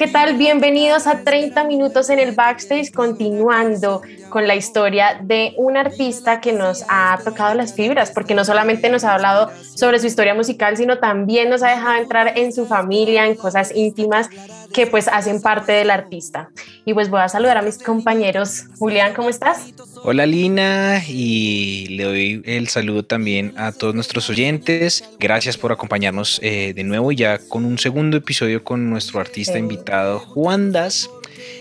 ¿Qué tal? Bienvenidos a 30 minutos en el backstage, continuando con la historia de un artista que nos ha tocado las fibras, porque no solamente nos ha hablado sobre su historia musical, sino también nos ha dejado entrar en su familia, en cosas íntimas que pues hacen parte del artista. Y pues voy a saludar a mis compañeros. Julián, ¿cómo estás? Hola Lina y le doy el saludo también a todos nuestros oyentes. Gracias por acompañarnos eh, de nuevo ya con un segundo episodio con nuestro artista Sí. invitado Juan Das.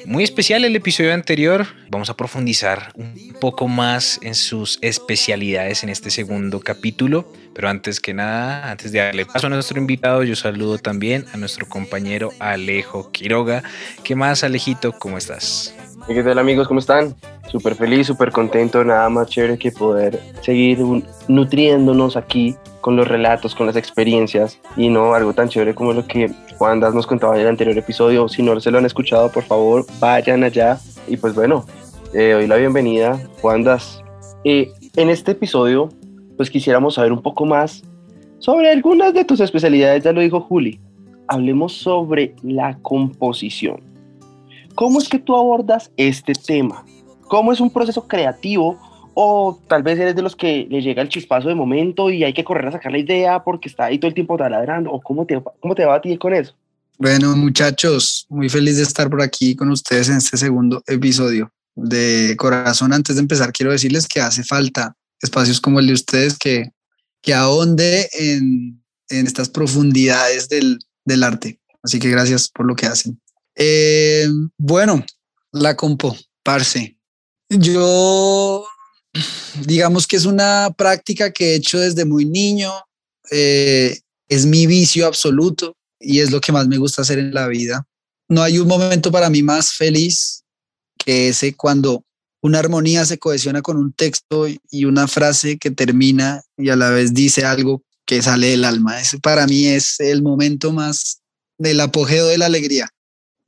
Muy especial el episodio anterior. Vamos a profundizar un poco más en sus especialidades en este segundo capítulo. Pero antes que nada, antes de darle paso a nuestro invitado, yo saludo también a nuestro compañero Alejo Quiroga. ¿Qué más, Alejito? ¿Cómo estás? ¿Y ¿Qué tal amigos? ¿Cómo están? Súper feliz, súper contento, nada más chévere que poder seguir un- nutriéndonos aquí con los relatos, con las experiencias y no algo tan chévere como lo que Juan Das nos contaba en el anterior episodio. Si no se lo han escuchado, por favor, vayan allá. Y pues bueno, eh, doy la bienvenida, Juan Das. Eh, en este episodio, pues quisiéramos saber un poco más sobre algunas de tus especialidades, ya lo dijo Juli. Hablemos sobre la composición. ¿Cómo es que tú abordas este tema? ¿Cómo es un proceso creativo? O tal vez eres de los que le llega el chispazo de momento y hay que correr a sacar la idea porque está ahí todo el tiempo taladrando. ¿O cómo te, cómo te va a ti con eso? Bueno, muchachos, muy feliz de estar por aquí con ustedes en este segundo episodio. De corazón, antes de empezar, quiero decirles que hace falta espacios como el de ustedes que, que ahonde en, en estas profundidades del, del arte. Así que gracias por lo que hacen. Eh, bueno, la compo, parce. Yo, digamos que es una práctica que he hecho desde muy niño. eh, es mi vicio absoluto y es lo que más me gusta hacer en la vida. No hay un momento para mí más feliz que ese cuando una armonía se cohesiona con un texto y una frase que termina y a la vez dice algo que sale del alma. Ese para mí es el momento más del apogeo de la alegría.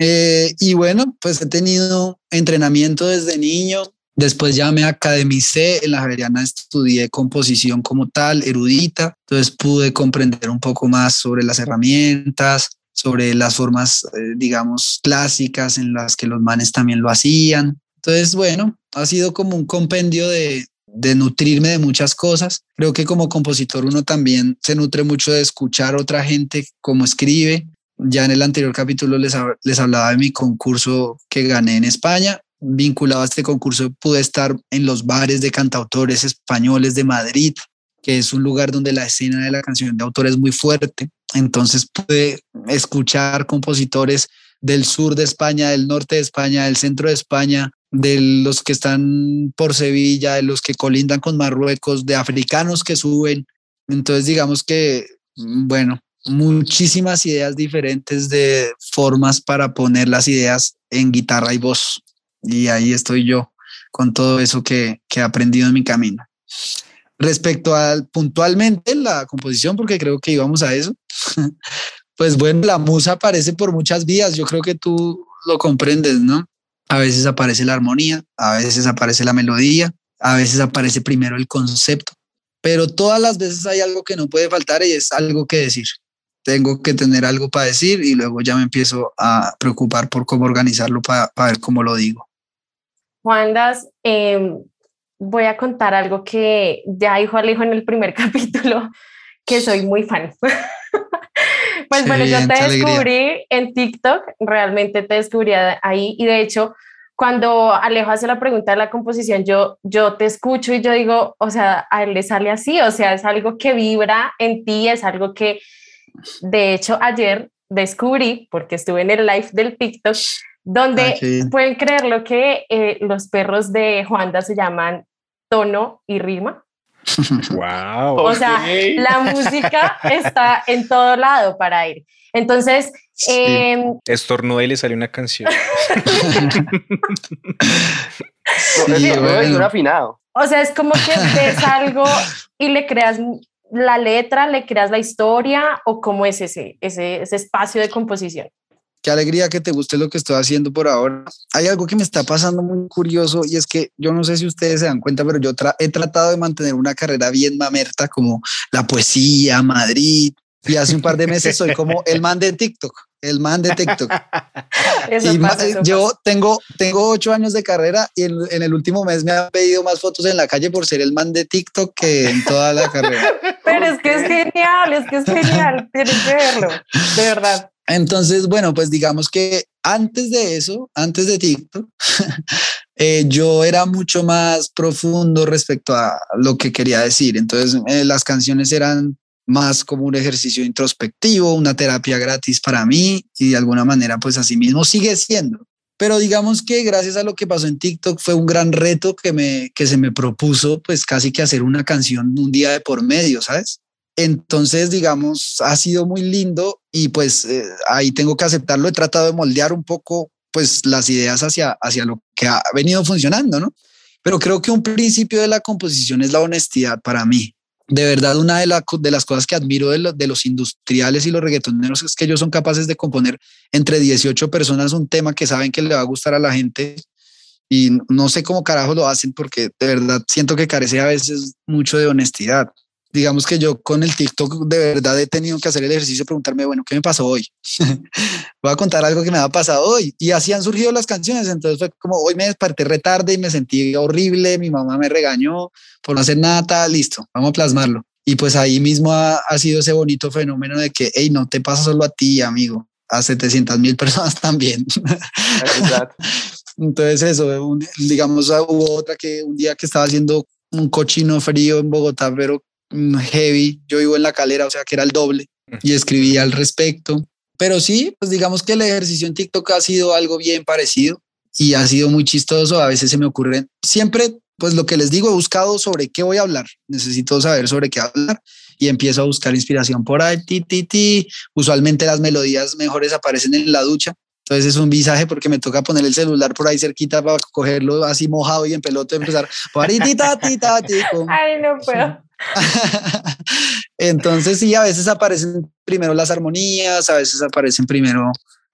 Eh, y bueno, pues he tenido entrenamiento desde niño. Después ya me academicé, en la Javeriana estudié composición como tal, erudita, entonces pude comprender un poco más sobre las herramientas, sobre las formas, eh, digamos, clásicas en las que los manes también lo hacían. Entonces, bueno, ha sido como un compendio de, de nutrirme de muchas cosas. Creo que como compositor uno también se nutre mucho de escuchar a otra gente cómo escribe. Ya en el anterior capítulo les, les hablaba de mi concurso que gané en España. Vinculado a este concurso pude estar en los bares de cantautores españoles de Madrid, que es un lugar donde la escena de la canción de autor es muy fuerte. Entonces pude escuchar compositores del sur de España, del norte de España, del centro de España, de los que están por Sevilla, de los que colindan con Marruecos, de africanos que suben. Entonces digamos que, mm, bueno, muchísimas ideas diferentes de formas para poner las ideas en guitarra y voz. Y ahí estoy yo con todo eso que, que he aprendido en mi camino. Respecto al puntualmente la composición, porque creo que íbamos a eso, pues bueno, la musa aparece por muchas vías, yo creo que tú lo comprendes, ¿no? A veces aparece la armonía, a veces aparece la melodía, a veces aparece primero el concepto, pero todas las veces hay algo que no puede faltar y es algo que decir. Tengo que tener algo para decir y luego ya me empiezo a preocupar por cómo organizarlo para ver cómo lo digo. Juandas, eh, voy a contar algo que ya dijo Alejo en el primer capítulo, que soy muy fan. pues Qué bueno, yo te qué alegría. descubrí en TikTok, realmente te descubrí ahí y de hecho cuando Alejo hace la pregunta de la composición, yo, yo te escucho y yo digo, o sea, a él le sale así, o sea, es algo que vibra en ti, es algo que, de hecho, ayer descubrí, porque estuve en el live del TikTok, donde Ah, pueden creer lo que eh, los perros de Juanda se llaman tono y rima. Wow. O sea, la música está en todo lado para ir. Entonces, Sí. eh, Estornudé y le salió una canción. Sí, bueno. es un afinado. o sea, es como que ves algo y le creas la letra, le creas la historia o cómo es ese, ese, ese espacio de composición. Qué alegría que te guste lo que estoy haciendo por ahora. Hay algo que me está pasando muy curioso y es que yo no sé si ustedes se dan cuenta, pero yo tra- he tratado de mantener una carrera bien mamerta como la poesía, Madrid. Y hace un par de meses soy como el man de TikTok, el man de TikTok. Eso y ma- pasa, eso yo pasa. tengo, tengo ocho años de carrera y en, en el último mes me han pedido más fotos en la calle por ser el man de TikTok que en toda la carrera. Pero es que es genial, es que es genial, tienes que verlo, de verdad. Entonces, bueno, pues digamos que antes de eso, antes de TikTok, eh, yo era mucho más profundo respecto a lo que quería decir. Entonces, eh, las canciones eran más como un ejercicio introspectivo, una terapia gratis para mí y de alguna manera, pues así mismo sigue siendo. Pero digamos que gracias a lo que pasó en TikTok fue un gran reto que, me, que se me propuso, pues casi que hacer una canción un día de por medio, ¿sabes? Entonces, digamos, ha sido muy lindo y pues eh, ahí tengo que aceptarlo. He tratado de moldear un poco pues las ideas hacia, hacia lo que ha venido funcionando, ¿no? Pero creo que un principio de la composición es la honestidad para mí. De verdad, una de, la- de las cosas que admiro de, de los industriales y los reggaetoneros es que ellos son capaces de componer entre 18 personas un tema que saben que le va a gustar a la gente y no sé cómo carajo lo hacen porque de verdad siento que carece a veces mucho de honestidad digamos que yo con el TikTok de verdad he tenido que hacer el ejercicio de preguntarme, bueno, ¿qué me pasó hoy? Voy a contar algo que me ha pasado hoy. Y así han surgido las canciones. Entonces fue como, hoy me desperté retarde y me sentí horrible, mi mamá me regañó por no hacer nada, tal, listo, vamos a plasmarlo. Y pues ahí mismo ha, ha sido ese bonito fenómeno de que, hey, no te pasa solo a ti, amigo, a 700 mil personas también. Entonces eso, un- digamos, hubo otra que un día que estaba haciendo un cochino frío en Bogotá, pero heavy, yo vivo en la calera, o sea que era el doble, y escribí al respecto. Pero sí, pues digamos que el ejercicio en TikTok ha sido algo bien parecido y ha sido muy chistoso. A veces se me ocurren, siempre, pues lo que les digo, he buscado sobre qué voy a hablar. Necesito saber sobre qué hablar y empiezo a buscar inspiración por ahí. Ti, ti, ti. Usualmente las melodías mejores aparecen en la ducha. Entonces es un visaje porque me toca poner el celular por ahí cerquita para cogerlo así mojado y en pelota y empezar. paritita, tita, tico. Ay, no puedo. Entonces sí, a veces aparecen primero las armonías, a veces aparecen primero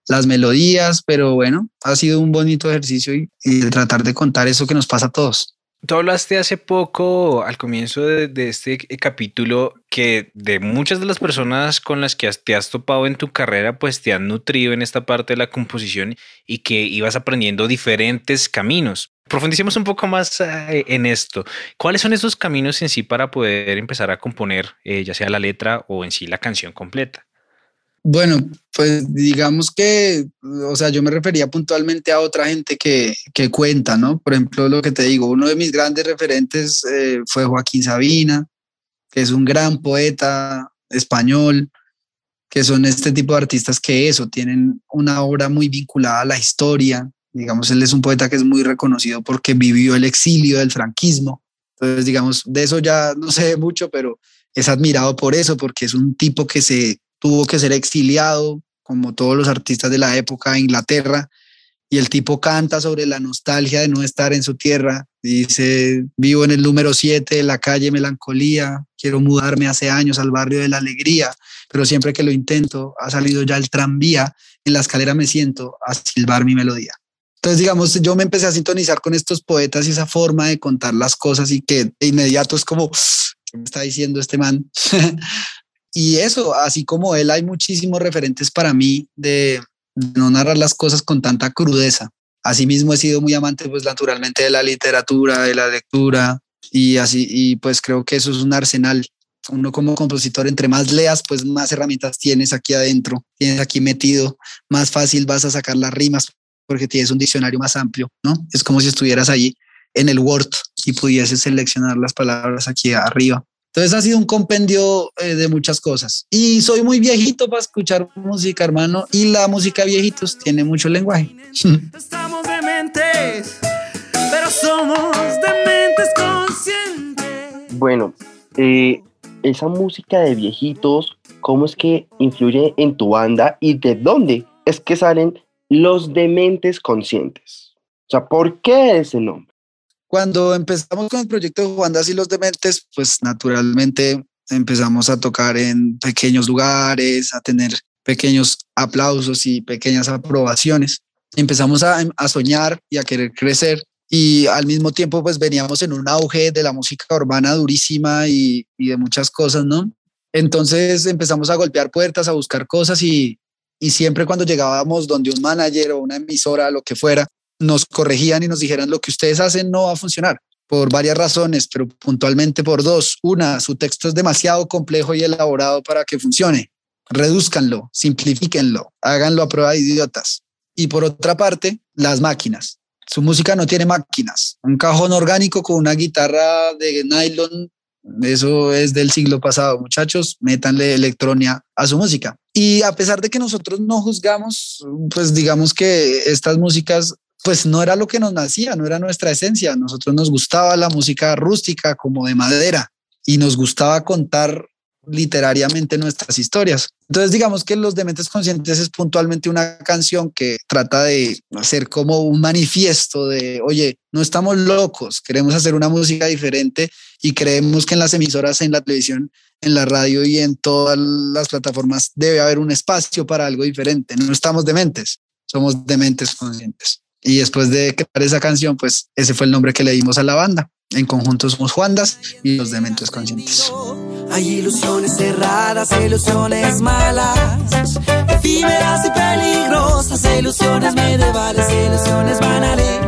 las melodías, pero bueno, ha sido un bonito ejercicio y, y tratar de contar eso que nos pasa a todos. Tú hablaste hace poco, al comienzo de, este capítulo, que de muchas de las personas con las que te has topado en tu carrera, pues te han nutrido en esta parte de la composición y que ibas aprendiendo diferentes caminos. Profundicemos un poco más eh, en esto. ¿Cuáles son esos caminos en sí para poder empezar a componer, eh, ya sea la letra o en sí la canción completa? Bueno, pues digamos que, o sea, yo me refería puntualmente a otra gente que, que cuenta, ¿no? Por ejemplo, lo que te digo, uno de mis grandes referentes eh, fue Joaquín Sabina, que es un gran poeta español, que son este tipo de artistas que eso, tienen una obra muy vinculada a la historia. Digamos, él es un poeta que es muy reconocido porque vivió el exilio del franquismo. Entonces, digamos, de eso ya no sé mucho, pero es admirado por eso, porque es un tipo que se tuvo que ser exiliado, como todos los artistas de la época a Inglaterra, y el tipo canta sobre la nostalgia de no estar en su tierra. Dice, vivo en el número 7 de la calle Melancolía, quiero mudarme hace años al barrio de la Alegría, pero siempre que lo intento, ha salido ya el tranvía, en la escalera me siento a silbar mi melodía. Entonces, digamos, yo me empecé a sintonizar con estos poetas y esa forma de contar las cosas y que de inmediato es como, ¿qué me está diciendo este man? y eso, así como él, hay muchísimos referentes para mí de, no narrar las cosas con tanta crudeza. Asimismo, he sido muy amante, pues, naturalmente de la literatura, de la lectura, y así, y pues creo que eso es un arsenal. Uno como compositor, entre más leas, pues más herramientas tienes aquí adentro, tienes aquí metido, más fácil vas a sacar las rimas porque tienes un diccionario más amplio, ¿no? Es como si estuvieras allí en el Word y pudieses seleccionar las palabras aquí arriba. Entonces ha sido un compendio eh, de muchas cosas. Y soy muy viejito para escuchar música, hermano, y la música viejitos tiene mucho lenguaje. Estamos dementes, pero somos dementes conscientes. Bueno, eh, esa música de viejitos, ¿cómo es que influye en tu banda y de dónde es que salen los dementes conscientes? O sea, ¿por qué ese nombre? Cuando empezamos con el proyecto de Juandas y los Dementes, pues naturalmente empezamos a tocar en pequeños lugares, a tener pequeños aplausos y pequeñas aprobaciones. Empezamos a, a soñar y a querer crecer y al mismo tiempo pues veníamos en un auge de la música urbana durísima y, y, de muchas cosas, ¿no? Entonces empezamos a golpear puertas, a buscar cosas y, y siempre cuando llegábamos donde un manager o una emisora, lo que fuera, nos corregían y nos dijeran lo que ustedes hacen no va a funcionar por varias razones, pero puntualmente por dos. Una, su texto es demasiado complejo y elaborado para que funcione. Redúzcanlo, simplifíquenlo, háganlo a prueba de idiotas. Y por otra parte, las máquinas su música no tiene máquinas. Un cajón orgánico con una guitarra de nylon, eso es del siglo pasado. Muchachos, métanle electrónica a su música. Y a pesar de que nosotros no juzgamos, pues digamos que estas músicas pues no era lo que nos nacía, no era nuestra esencia. Nosotros nos gustaba la música rústica como de madera y nos gustaba contar literariamente nuestras historias. Entonces, digamos que Los Dementes Conscientes es puntualmente una canción que trata de hacer como un manifiesto de, oye, no estamos locos, queremos hacer una música diferente y creemos que en las emisoras, en la televisión, en la radio y en todas las plataformas debe haber un espacio para algo diferente. No estamos dementes, somos dementes conscientes. Y después de crear esa canción, pues ese fue el nombre que le dimos a la banda. En conjunto somos Juandas y los dementes conscientes. Hay ilusiones cerradas, ilusiones malas, efímeras y peligrosas, ilusiones medievales, ilusiones banales.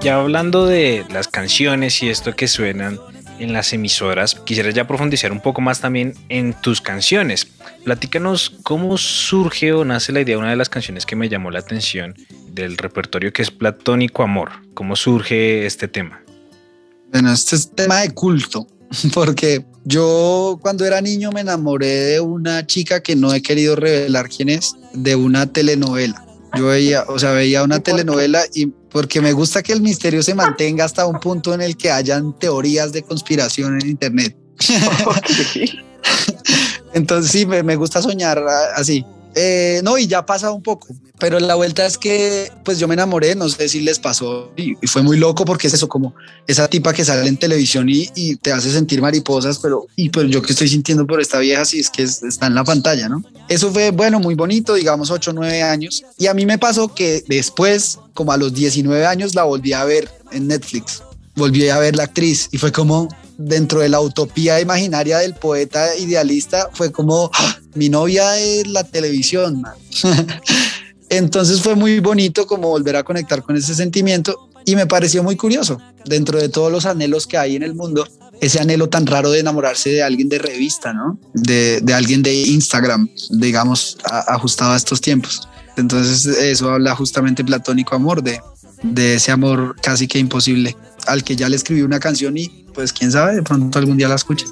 Ya hablando de las canciones y esto que suenan en las emisoras, quisiera ya profundizar un poco más también en tus canciones. Platícanos cómo surge o nace la idea de una de las canciones que me llamó la atención del repertorio que es Platónico Amor. ¿Cómo surge este tema? Bueno, este es tema de culto, porque yo cuando era niño me enamoré de una chica que no he querido revelar quién es, de una telenovela. Yo veía, o sea, veía una telenovela y porque me gusta que el misterio se mantenga hasta un punto en el que hayan teorías de conspiración en internet. Entonces sí, me, me gusta soñar así. Eh, no, y ya pasa un poco, pero la vuelta es que pues yo me enamoré, no sé si les pasó y, fue muy loco porque es eso como esa tipa que sale en televisión y, y, te hace sentir mariposas, pero y pues yo que estoy sintiendo por esta vieja si es que está en la pantalla, ¿no? Eso fue bueno, muy bonito, digamos 8 o 9 años y a mí me pasó que después, como a los 19 años la volví a ver en Netflix, volví a ver la actriz y fue como dentro de la utopía imaginaria del poeta idealista fue como ¡Ah! mi novia es la televisión. Entonces fue muy bonito como volver a conectar con ese sentimiento y me pareció muy curioso dentro de todos los anhelos que hay en el mundo, ese anhelo tan raro de enamorarse de alguien de revista, ¿no? De, de alguien de Instagram, digamos, ajustado a estos tiempos. Entonces eso habla justamente platónico amor, de, de ese amor casi que imposible, al que ya le escribí una canción y pues quién sabe, de pronto algún día la escuche.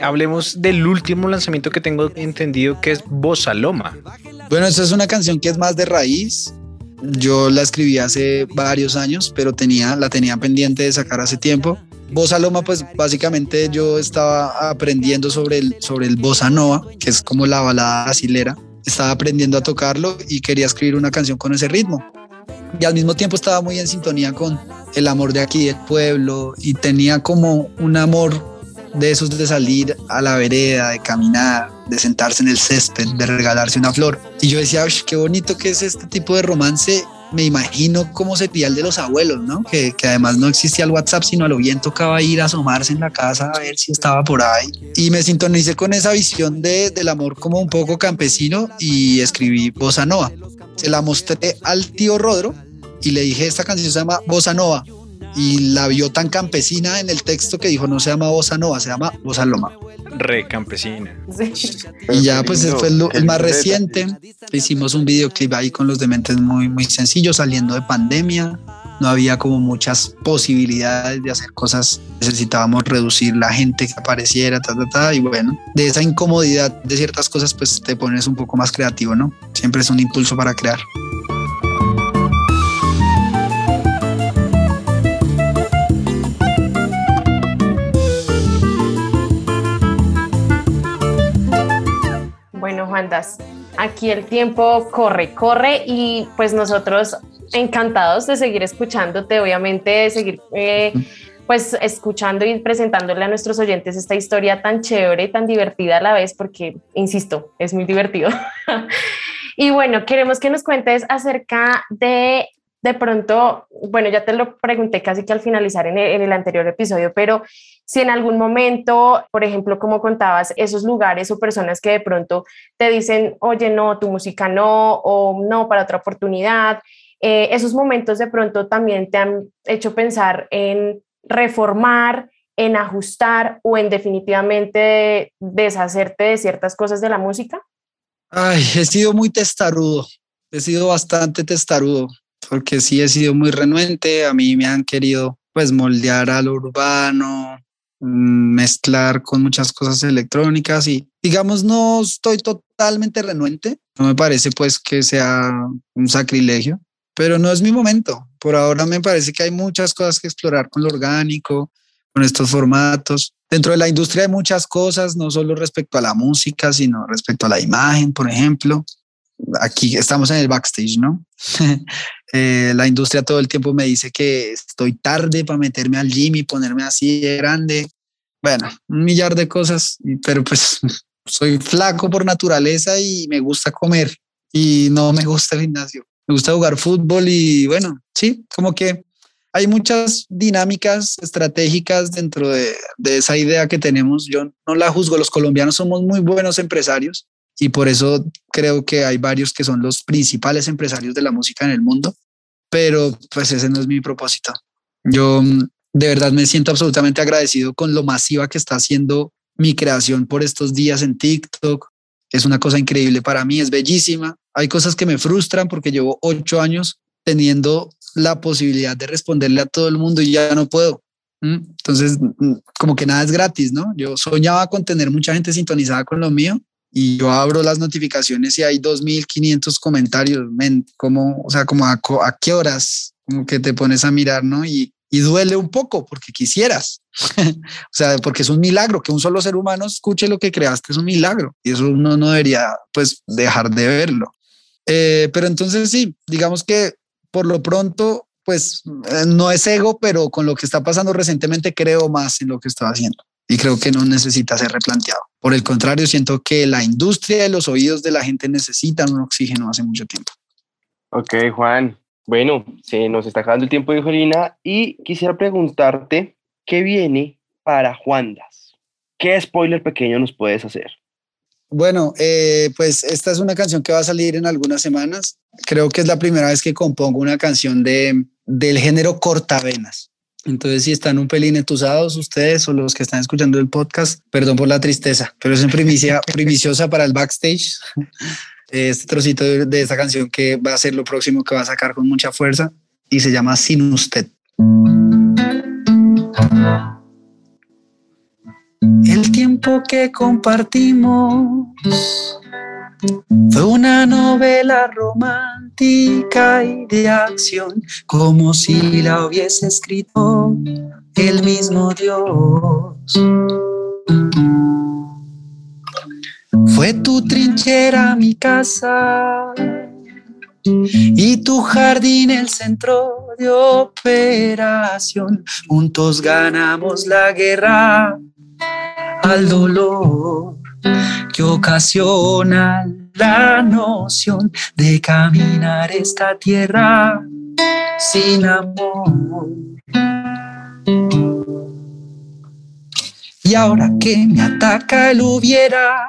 Hablemos del último lanzamiento que tengo entendido que es Bossa Loma. Bueno, esta es una canción que es más de raíz. Yo la escribí hace varios años, pero tenía, la tenía pendiente de sacar hace tiempo. Bossa Loma, pues básicamente yo estaba aprendiendo sobre el, sobre el Bossa Nova, que es como la balada brasilera. Estaba aprendiendo a tocarlo y quería escribir una canción con ese ritmo. Y al mismo tiempo estaba muy en sintonía con el amor de aquí del pueblo y tenía como un amor de esos de salir a la vereda, de caminar, de sentarse en el césped, de regalarse una flor. Y yo decía, qué bonito que es este tipo de romance me imagino cómo sería el de los abuelos, ¿no? Que, que, además no existía el WhatsApp, sino a lo bien tocaba ir a asomarse en la casa a ver si estaba por ahí. Y me sintonicé con esa visión de, del amor como un poco campesino y escribí Bossa Nova. Se la mostré al tío Rodro y le dije, esta canción se llama Bossa Nova. Y la vio tan campesina en el texto que dijo, no se llama Bossa Nova, se llama Bossa Loma re campesina. Y ya pues fue el, el, más reciente. Hicimos un videoclip ahí con los dementes muy, muy sencillo, saliendo de pandemia. no había como muchas posibilidades de hacer cosas, necesitábamos reducir la gente que apareciera, ta, ta, ta, y bueno, de esa incomodidad de ciertas cosas, pues te pones un poco más creativo, ¿no? Siempre es un impulso para crear. Aquí el tiempo corre, corre y pues nosotros encantados de seguir escuchándote, obviamente de seguir eh, pues escuchando y presentándole a nuestros oyentes esta historia tan chévere, tan divertida a la vez, porque, insisto, es muy divertido. y bueno, queremos que nos cuentes acerca de de pronto, bueno, ya te lo pregunté casi que al finalizar en el, en el, anterior episodio, pero si en algún momento, por ejemplo, como contabas, esos lugares o personas que de pronto te dicen, oye, no, tu música no, o no, para otra oportunidad, eh, esos momentos de pronto también te han hecho pensar en reformar, en ajustar o en definitivamente deshacerte de ciertas cosas de la música? Ay, he sido muy testarudo, he sido bastante testarudo porque sí he sido muy renuente, a mí me han querido pues moldear al urbano, mm, mezclar con muchas cosas electrónicas y digamos no estoy totalmente renuente, no me parece pues que sea un sacrilegio, pero no es mi momento. Por ahora me parece que hay muchas cosas que explorar con lo orgánico, con estos formatos. Dentro de la industria hay muchas cosas, no solo respecto a la música, sino respecto a la imagen, por ejemplo aquí estamos en el backstage, ¿no? eh, la industria todo el tiempo me dice que estoy tarde para meterme al gym y ponerme así de grande. Bueno, un millar de cosas, pero pues soy flaco por naturaleza y me gusta comer y no me gusta el gimnasio. Me gusta jugar fútbol y bueno, sí, como que hay muchas dinámicas estratégicas dentro de, de esa idea que tenemos. Yo no la juzgo, los colombianos somos muy buenos empresarios y por eso creo que hay varios que son los principales empresarios de la música en el mundo, pero pues ese no es mi propósito. Yo mm, de verdad me siento absolutamente agradecido con lo masiva que está haciendo mi creación por estos días en TikTok. Es una cosa increíble para mí, es bellísima. Hay cosas que me frustran porque llevo ocho años teniendo la posibilidad de responderle a todo el mundo y ya no puedo. Entonces, mm, como que nada es gratis, ¿no? Yo soñaba con tener mucha gente sintonizada con lo mío y yo abro las notificaciones y hay 2.500 comentarios, men, como, o sea, como a, qué horas, como que te pones a mirar, ¿no? Y, y duele un poco porque quisieras, o sea, porque es un milagro, que un solo ser humano escuche lo que creaste es un milagro y eso uno no debería, pues, dejar de verlo. Eh, pero entonces sí, digamos que por lo pronto, pues, eh, no es ego, pero con lo que está pasando recientemente creo más en lo que estoy haciendo y creo que no necesita ser replanteado. Por el contrario, siento que la industria de los oídos de la gente necesitan un oxígeno hace mucho tiempo. Ok, Juan. Bueno, se nos está acabando el tiempo, dijo Lina, y quisiera preguntarte qué viene para Juandas. ¿Qué spoiler pequeño nos puedes hacer? Bueno, eh, pues esta es una canción que va a salir en algunas semanas. Creo que es la primera vez que compongo una canción de, del género cortavenas. Entonces, si están un pelín entusados ustedes o los que están escuchando el podcast, perdón por la tristeza, pero es en primicia, primiciosa para el backstage. Este trocito de, de esta canción que va a ser lo próximo que va a sacar con mucha fuerza y se llama Sin Usted. El tiempo que compartimos fue una novela romántica y de acción, como si la hubiese escrito el mismo Dios. Fue tu trinchera mi casa y tu jardín el centro de operación. Juntos ganamos la guerra al dolor que ocasiona la noción de caminar esta tierra sin amor. Y ahora que me ataca el hubiera,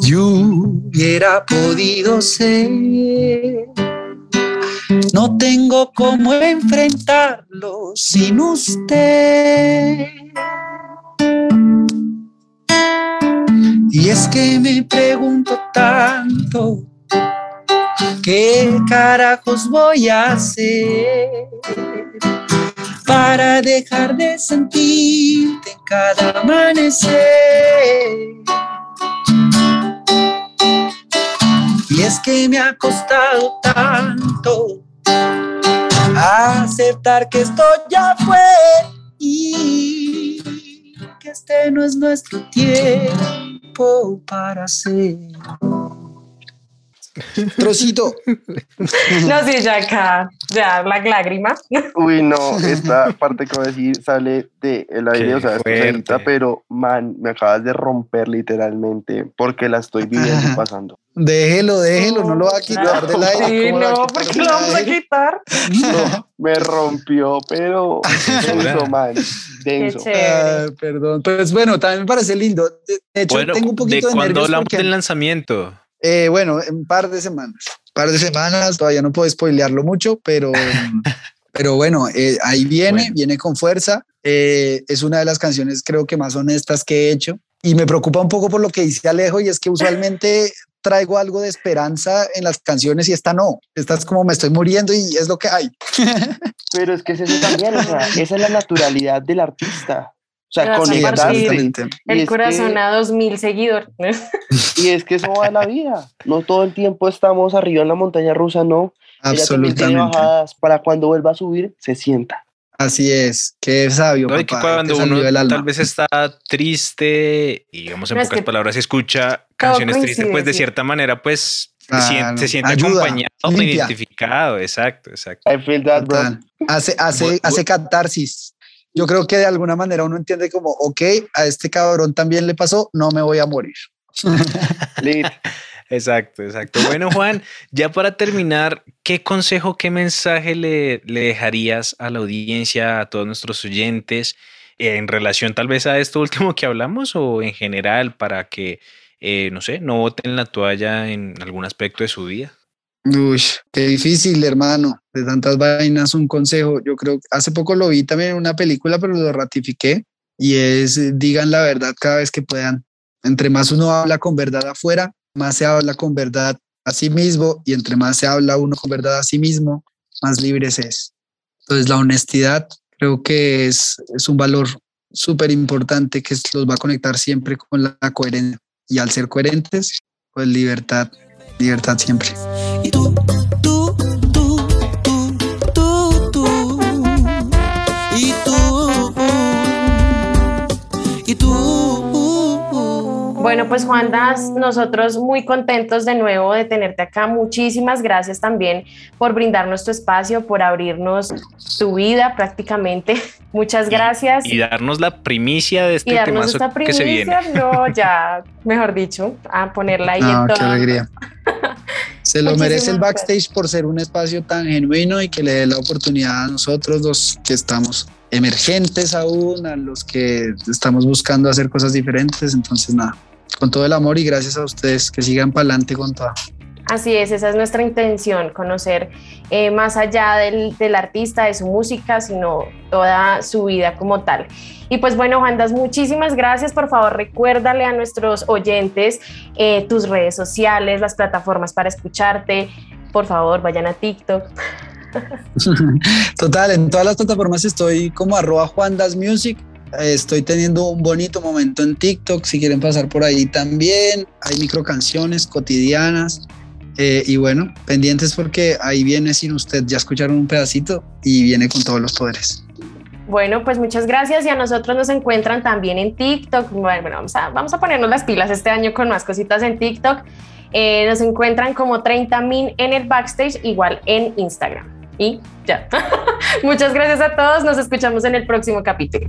yo hubiera podido ser. No tengo cómo enfrentarlo sin usted. Y es que me pregunto tanto, ¿Qué carajos voy a hacer para dejar de sentirte en cada amanecer? Y es que me ha costado tanto aceptar que esto ya fue y este no es nuestro tiempo para ser. Trocito. No, sí, ya acá, ya la lágrima. Uy, no, esta parte que voy a decir sale de el aire, Qué o sea, es pero man, me acabas de romper literalmente porque la estoy viviendo y pasando. Déjelo, déjelo, no lo va a quitar del aire. Sí, ¿cómo lo va a no, porque del lo vamos a quitar. No, me rompió, pero denso, man, denso. chévere. Ah, perdón, pues bueno, también me parece lindo. De de hecho, Bueno, tengo un ¿de poquito de, cuándo nervios hablamos porque, del lanzamiento? Eh, bueno, en un par de semanas, par de semanas, todavía no puedo spoilearlo mucho, pero, pero bueno, eh, ahí viene, Bueno. viene con fuerza. Eh, es una de las canciones creo que más honestas que he hecho y me preocupa un poco por lo que dice Alejo y es que usualmente traigo algo de esperanza en las canciones y esta no, esta es como me estoy muriendo y es lo que hay. Pero es que es eso también, o sea, esa es la naturalidad del artista. O sea, conectar. El es corazón que- a dos mil seguidores. Y es que eso va en la vida. No todo el tiempo estamos arriba en la montaña rusa, no. Ella tiene Absolutamente. bajadas. Para cuando vuelva a subir, se sienta. Así es, qué sabio. No, y que papá, cuando uno tal vez está triste y digamos en No, es pocas que palabras escucha canciones tristes, pues de cierta manera pues siente, se siente ayuda, acompañado, limpia. identificado, exacto, exacto. I feel that, bro. Hace, hace, hace catarsis. Yo creo que de alguna manera uno entiende como, ok, a este cabrón también le pasó, no me voy a morir. Exacto, exacto. Bueno, Juan, ya para terminar, ¿qué consejo, qué mensaje le, le dejarías a la audiencia, a todos nuestros oyentes, eh, en relación tal vez a esto último que hablamos o en general para que, eh, no sé, no boten la toalla en algún aspecto de su vida? Uy, qué difícil, hermano. De tantas vainas, un consejo. Yo creo que hace poco lo vi también en una película, pero lo ratifiqué. Y es, eh, digan la verdad cada vez que puedan. Entre más uno habla con verdad afuera, más se habla con verdad a sí mismo. Y entre más se habla uno con verdad a sí mismo, más libre se es. Entonces, la honestidad creo que es, es un valor súper importante que los va a conectar siempre con la coherencia. Y al ser coherentes, pues libertad, libertad siempre. Y tú, tú, tú, tú, tú, tú. Y tú, y tú. Bueno, pues Juan Das, nosotros muy contentos de nuevo de tenerte acá. Muchísimas gracias también por brindarnos tu espacio, por abrirnos tu vida prácticamente. Muchas gracias. Y darnos la primicia de Y este darnos temazo esta que se viene. primicia, no, ya, mejor dicho, a ponerla ahí No, en qué todo. alegría. Se lo merece el backstage por ser un espacio tan genuino y que le dé la oportunidad a nosotros los que estamos emergentes aún, a los que estamos buscando hacer cosas diferentes. Entonces, nada, con todo el amor y gracias a ustedes que sigan para adelante con todo. Así es, esa es nuestra intención, conocer eh, más allá del, artista, de su música, sino toda su vida como tal. Y pues bueno, Juandas, muchísimas gracias. Por favor, recuérdale a nuestros oyentes eh, tus redes sociales, las plataformas para escucharte. Por favor, vayan a TikTok. Total, en todas las plataformas estoy como arroba Juan Das Music. Estoy teniendo un bonito momento en TikTok. Si quieren pasar por ahí también, hay micro canciones cotidianas. Eh, y bueno, pendientes porque ahí viene sin usted. Ya escucharon un pedacito y viene con todos los poderes. Bueno, pues muchas gracias y a nosotros nos encuentran también en TikTok. Bueno, vamos a, vamos a ponernos las pilas este año con más cositas en TikTok. Eh, nos encuentran como 30 min en el backstage, igual en Instagram. Y ya. muchas gracias a todos. Nos escuchamos en el próximo capítulo.